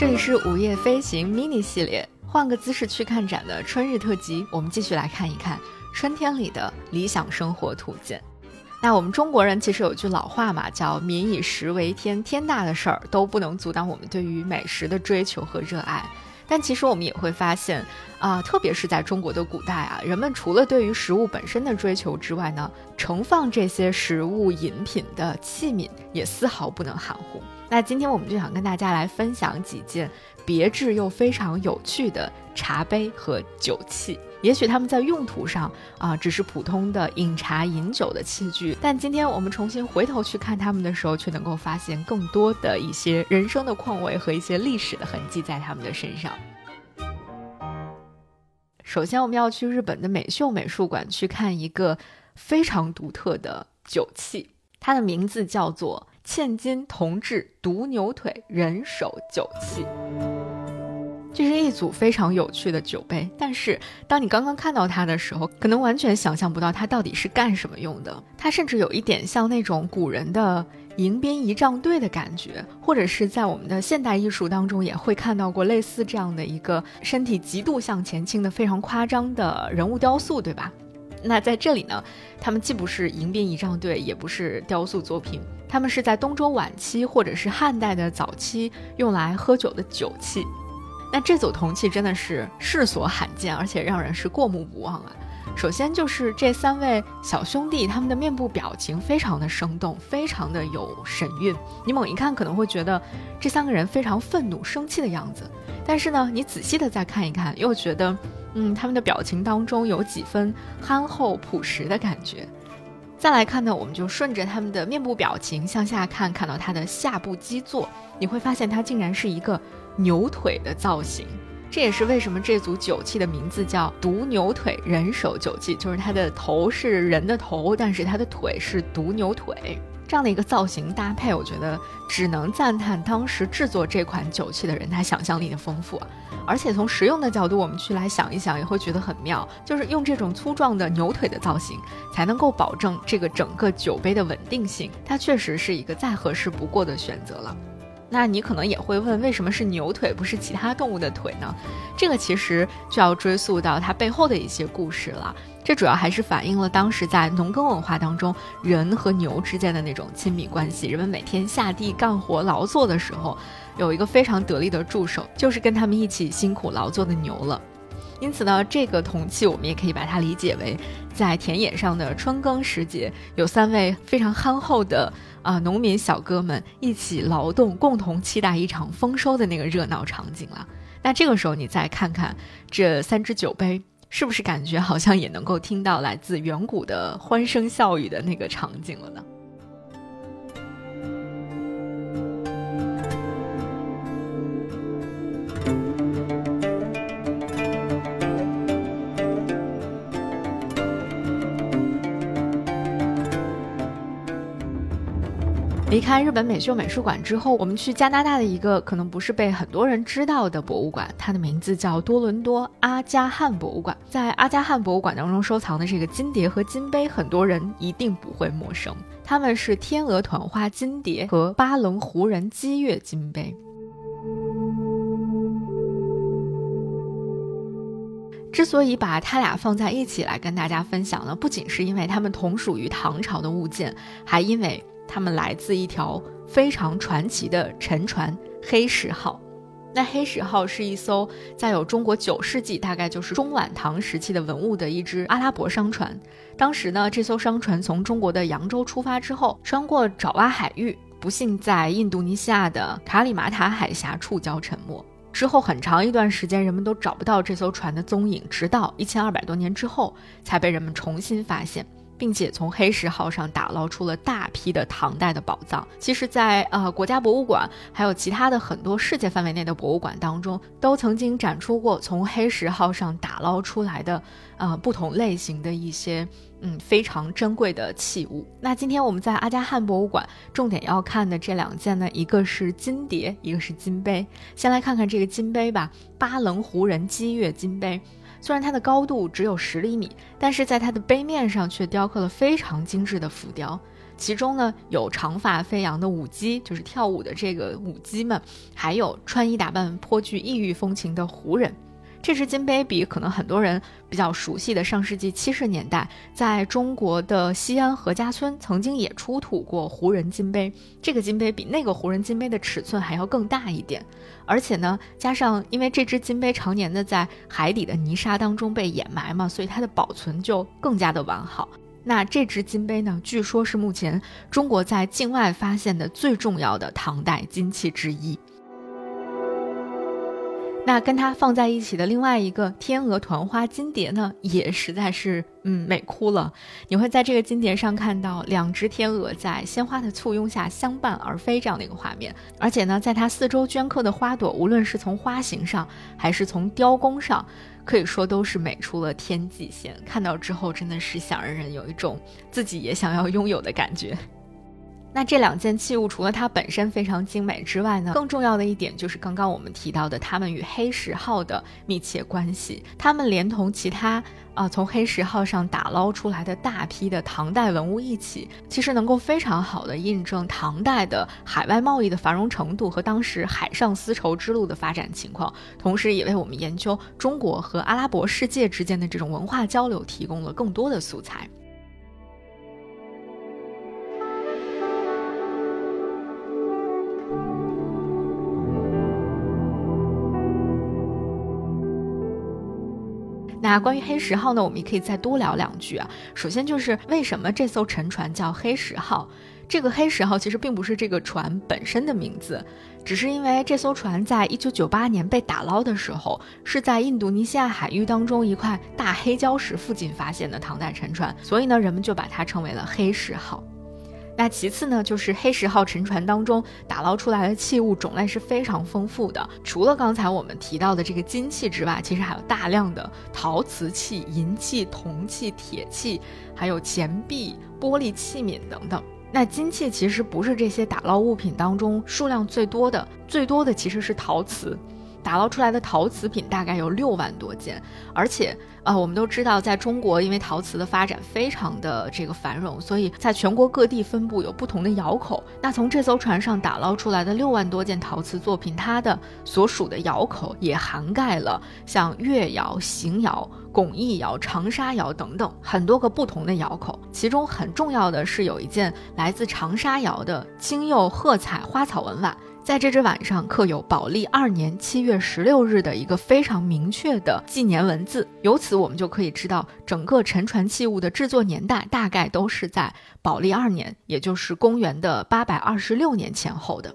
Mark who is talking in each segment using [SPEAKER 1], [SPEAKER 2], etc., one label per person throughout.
[SPEAKER 1] 这里是午夜飞行 mini 系列，换个姿势去看展的春日特辑，我们继续来看一看春天里的理想生活图鉴。那我们中国人其实有句老话嘛，叫“民以食为天”，天大的事儿都不能阻挡我们对于美食的追求和热爱。但其实我们也会发现，啊，特别是在中国的古代啊，人们除了对于食物本身的追求之外呢，盛放这些食物饮品的器皿也丝毫不能含糊。那今天我们就想跟大家来分享几件别致又非常有趣的茶杯和酒器。也许他们在用途上啊，只是普通的饮茶饮酒的器具，但今天我们重新回头去看他们的时候，却能够发现更多的一些人生的况味和一些历史的痕迹在他们的身上。首先，我们要去日本的美秀美术馆去看一个非常独特的酒器，它的名字叫做嵌金铜制独牛腿人手酒器。这是一组非常有趣的酒杯，但是当你刚刚看到它的时候，可能完全想象不到它到底是干什么用的。它甚至有一点像那种古人的迎宾仪仗队的感觉，或者是在我们的现代艺术当中也会看到过类似这样的一个身体极度向前倾的非常夸张的人物雕塑，对吧？那在这里呢，他们既不是迎宾仪仗队，也不是雕塑作品，他们是在东周晚期或者是汉代的早期用来喝酒的酒器。那这组铜器真的是世所罕见，而且让人是过目不忘啊！首先就是这三位小兄弟，他们的面部表情非常的生动，非常的有神韵。你猛一看可能会觉得这三个人非常愤怒、生气的样子，但是呢，你仔细的再看一看，又觉得，嗯，他们的表情当中有几分憨厚朴实的感觉。再来看呢，我们就顺着他们的面部表情向下看，看到他的下部基座，你会发现它竟然是一个。牛腿的造型，这也是为什么这组酒器的名字叫独牛腿人手酒器，就是它的头是人的头，但是它的腿是独牛腿，这样的一个造型搭配，我觉得只能赞叹当时制作这款酒器的人他想象力的丰富啊！而且从实用的角度，我们去来想一想，也会觉得很妙，就是用这种粗壮的牛腿的造型，才能够保证这个整个酒杯的稳定性，它确实是一个再合适不过的选择了。那你可能也会问，为什么是牛腿，不是其他动物的腿呢？这个其实就要追溯到它背后的一些故事了。这主要还是反映了当时在农耕文化当中，人和牛之间的那种亲密关系。人们每天下地干活劳作的时候，有一个非常得力的助手，就是跟他们一起辛苦劳作的牛了。因此呢，这个铜器我们也可以把它理解为，在田野上的春耕时节，有三位非常憨厚的啊农民小哥们一起劳动，共同期待一场丰收的那个热闹场景了。那这个时候，你再看看这三只酒杯，是不是感觉好像也能够听到来自远古的欢声笑语的那个场景了呢？离开日本美秀美术馆之后，我们去加拿大的一个可能不是被很多人知道的博物馆，它的名字叫多伦多阿加汉博物馆。在阿加汉博物馆当中收藏的这个金碟和金杯，很多人一定不会陌生。它们是天鹅团花金碟和巴棱湖人击月金杯。之所以把它俩放在一起来跟大家分享呢，不仅是因为它们同属于唐朝的物件，还因为。他们来自一条非常传奇的沉船“黑石号”。那“黑石号”是一艘载有中国九世纪，大概就是中晚唐时期的文物的一只阿拉伯商船。当时呢，这艘商船从中国的扬州出发之后，穿过爪哇海域，不幸在印度尼西亚的卡里马塔海峡触礁沉没。之后很长一段时间，人们都找不到这艘船的踪影，直到一千二百多年之后，才被人们重新发现。并且从黑石号上打捞出了大批的唐代的宝藏。其实，在呃国家博物馆，还有其他的很多世界范围内的博物馆当中，都曾经展出过从黑石号上打捞出来的呃不同类型的一些嗯非常珍贵的器物。那今天我们在阿加汉博物馆重点要看的这两件呢，一个是金碟，一个是金杯。先来看看这个金杯吧，巴棱湖人击月金杯。虽然它的高度只有十厘米，但是在它的杯面上却雕刻了非常精致的浮雕。其中呢有长发飞扬的舞姬，就是跳舞的这个舞姬们，还有穿衣打扮颇具异域风情的胡人。这只金杯比可能很多人比较熟悉的上世纪七十年代，在中国的西安何家村曾经也出土过胡人金杯。这个金杯比那个胡人金杯的尺寸还要更大一点，而且呢，加上因为这只金杯常年的在海底的泥沙当中被掩埋嘛，所以它的保存就更加的完好。那这只金杯呢，据说是目前中国在境外发现的最重要的唐代金器之一。那跟它放在一起的另外一个天鹅团花金蝶呢，也实在是嗯美哭了。你会在这个金蝶上看到两只天鹅在鲜花的簇拥下相伴而飞这样的一个画面，而且呢，在它四周镌刻的花朵，无论是从花形上还是从雕工上，可以说都是美出了天际线。看到之后，真的是想让人有一种自己也想要拥有的感觉。那这两件器物除了它本身非常精美之外呢，更重要的一点就是刚刚我们提到的它们与黑石号的密切关系。它们连同其他啊从黑石号上打捞出来的大批的唐代文物一起，其实能够非常好的印证唐代的海外贸易的繁荣程度和当时海上丝绸之路的发展情况，同时也为我们研究中国和阿拉伯世界之间的这种文化交流提供了更多的素材。那关于黑石号呢，我们也可以再多聊两句啊。首先就是为什么这艘沉船叫黑石号？这个黑石号其实并不是这个船本身的名字，只是因为这艘船在一九九八年被打捞的时候，是在印度尼西亚海域当中一块大黑礁石附近发现的唐代沉船，所以呢，人们就把它称为了黑石号。那其次呢，就是黑石号沉船当中打捞出来的器物种类是非常丰富的。除了刚才我们提到的这个金器之外，其实还有大量的陶瓷器、银器、铜器、铁器，还有钱币、玻璃器皿等等。那金器其实不是这些打捞物品当中数量最多的，最多的其实是陶瓷。打捞出来的陶瓷品大概有六万多件，而且，呃，我们都知道，在中国，因为陶瓷的发展非常的这个繁荣，所以在全国各地分布有不同的窑口。那从这艘船上打捞出来的六万多件陶瓷作品，它的所属的窑口也涵盖了像越窑、邢窑、巩义窑、长沙窑等等很多个不同的窑口。其中很重要的是有一件来自长沙窑的青釉褐彩花草纹碗。在这只碗上刻有宝历二年七月十六日的一个非常明确的纪年文字，由此我们就可以知道，整个沉船器物的制作年代大概都是在宝历二年，也就是公元的八百二十六年前后的。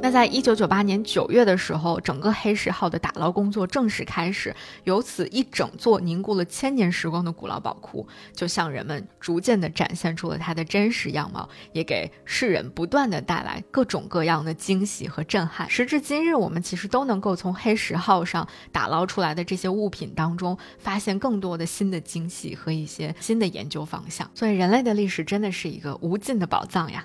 [SPEAKER 1] 那在一九九八年九月的时候，整个黑石号的打捞工作正式开始，由此一整座凝固了千年时光的古老宝库，就向人们逐渐的展现出了它的真实样貌，也给世人不断的带来各种各样的惊喜和震撼。时至今日，我们其实都能够从黑石号上打捞出来的这些物品当中，发现更多的新的惊喜和一些新的研究方向。所以，人类的历史真的是一个无尽的宝藏呀。